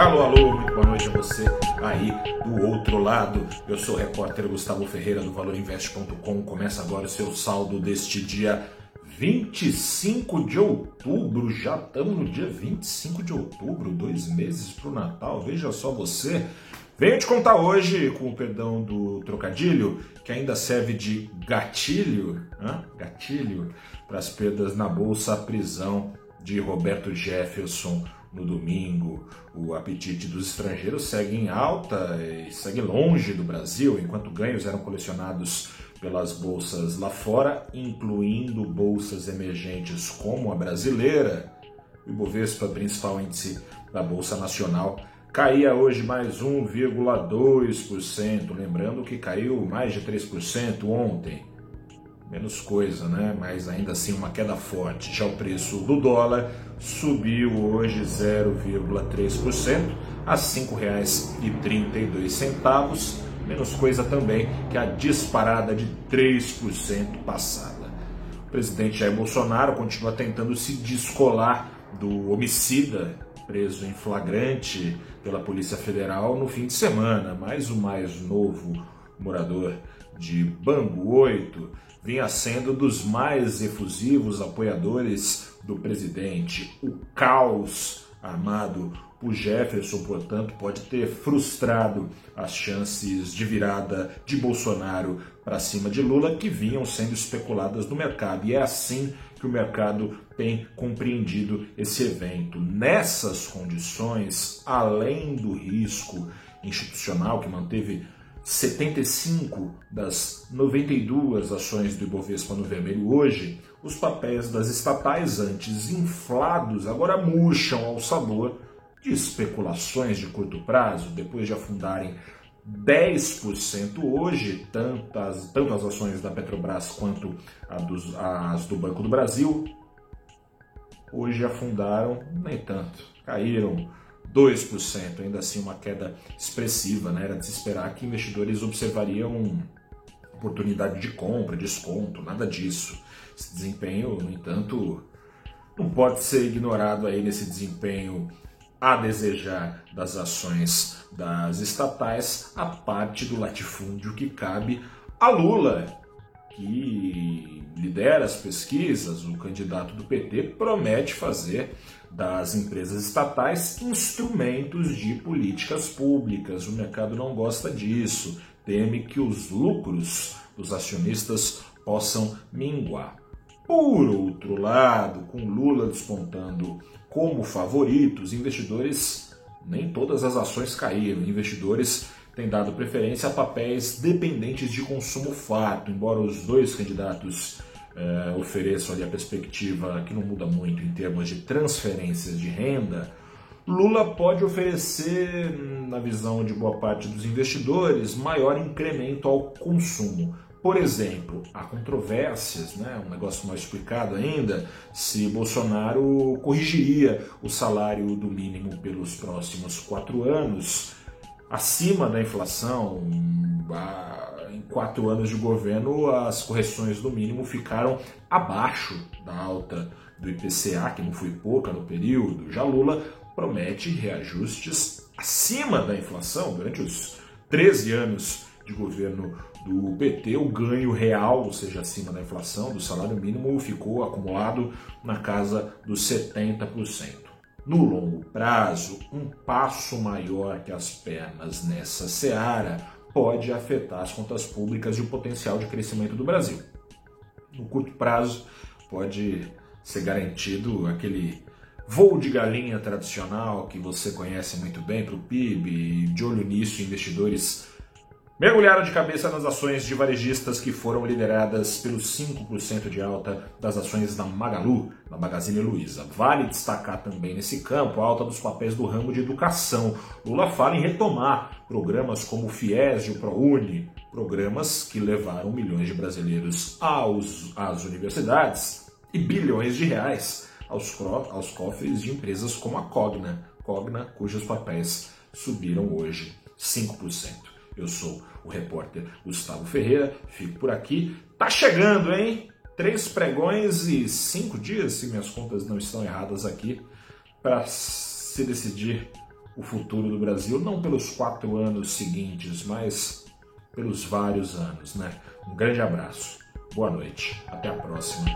Alô, alô, muito boa noite a você aí do outro lado. Eu sou o repórter Gustavo Ferreira do ValorInvest.com. Começa agora o seu saldo deste dia 25 de outubro. Já estamos no dia 25 de outubro, dois meses para o Natal. Veja só você. Venho te contar hoje, com o perdão do trocadilho, que ainda serve de gatilho, gatilho para as perdas na bolsa, a prisão de Roberto Jefferson no domingo. O apetite dos estrangeiros segue em alta e segue longe do Brasil, enquanto ganhos eram colecionados pelas bolsas lá fora, incluindo bolsas emergentes como a brasileira. O Ibovespa, principal índice da Bolsa Nacional, caía hoje mais 1,2%, lembrando que caiu mais de 3% ontem menos coisa, né? Mas ainda assim uma queda forte. Já o preço do dólar subiu hoje 0,3% a R$ 5,32, menos coisa também que a disparada de 3% passada. O presidente Jair Bolsonaro continua tentando se descolar do homicida preso em flagrante pela Polícia Federal no fim de semana, mas o mais novo morador de Bangu 8 vinha sendo dos mais efusivos apoiadores do presidente. O caos armado por Jefferson, portanto, pode ter frustrado as chances de virada de Bolsonaro para cima de Lula que vinham sendo especuladas no mercado. E é assim que o mercado tem compreendido esse evento. Nessas condições, além do risco institucional que manteve 75 das 92 ações do Ibovespa no vermelho hoje, os papéis das estatais antes inflados agora murcham ao sabor de especulações de curto prazo, depois de afundarem 10% hoje, tanto as, tanto as ações da Petrobras quanto dos, as do Banco do Brasil, hoje afundaram nem tanto, caíram 2%, ainda assim uma queda expressiva, né? Era de se esperar que investidores observariam oportunidade de compra, desconto, nada disso. Esse desempenho, no entanto, não pode ser ignorado aí nesse desempenho a desejar das ações das estatais, a parte do latifúndio que cabe a Lula, que lidera as pesquisas, o candidato do PT promete fazer das empresas estatais instrumentos de políticas públicas. O mercado não gosta disso, teme que os lucros dos acionistas possam minguar. Por outro lado, com Lula despontando como favorito, os investidores, nem todas as ações caíram, investidores têm dado preferência a papéis dependentes de consumo fato, embora os dois candidatos é, ofereçam ali a perspectiva que não muda muito em termos de transferências de renda, Lula pode oferecer, na visão de boa parte dos investidores, maior incremento ao consumo. Por exemplo, há controvérsias, né, um negócio mal explicado ainda, se Bolsonaro corrigiria o salário do mínimo pelos próximos quatro anos, acima da inflação, em quatro anos de governo, as correções do mínimo ficaram abaixo da alta do IPCA, que não foi pouca no período. Já Lula promete reajustes acima da inflação. Durante os 13 anos de governo do PT, o ganho real, ou seja, acima da inflação, do salário mínimo, ficou acumulado na casa dos 70%. No longo prazo, um passo maior que as pernas nessa seara pode afetar as contas públicas e o potencial de crescimento do Brasil. No curto prazo, pode ser garantido aquele voo de galinha tradicional que você conhece muito bem para o PIB, de olho nisso, investidores mergulharam de cabeça nas ações de varejistas que foram lideradas pelos 5% de alta das ações da Magalu, da Magazine Luiza. Vale destacar também nesse campo a alta dos papéis do ramo de educação. Lula fala em retomar programas como o FIES e o ProUni, programas que levaram milhões de brasileiros aos, às universidades e bilhões de reais aos, aos cofres de empresas como a Cogna, Cogna cujos papéis subiram hoje 5%. Eu sou o repórter Gustavo Ferreira, fico por aqui. Tá chegando, hein? Três pregões e cinco dias, se minhas contas não estão erradas aqui, para se decidir o futuro do Brasil, não pelos quatro anos seguintes, mas pelos vários anos, né? Um grande abraço, boa noite, até a próxima.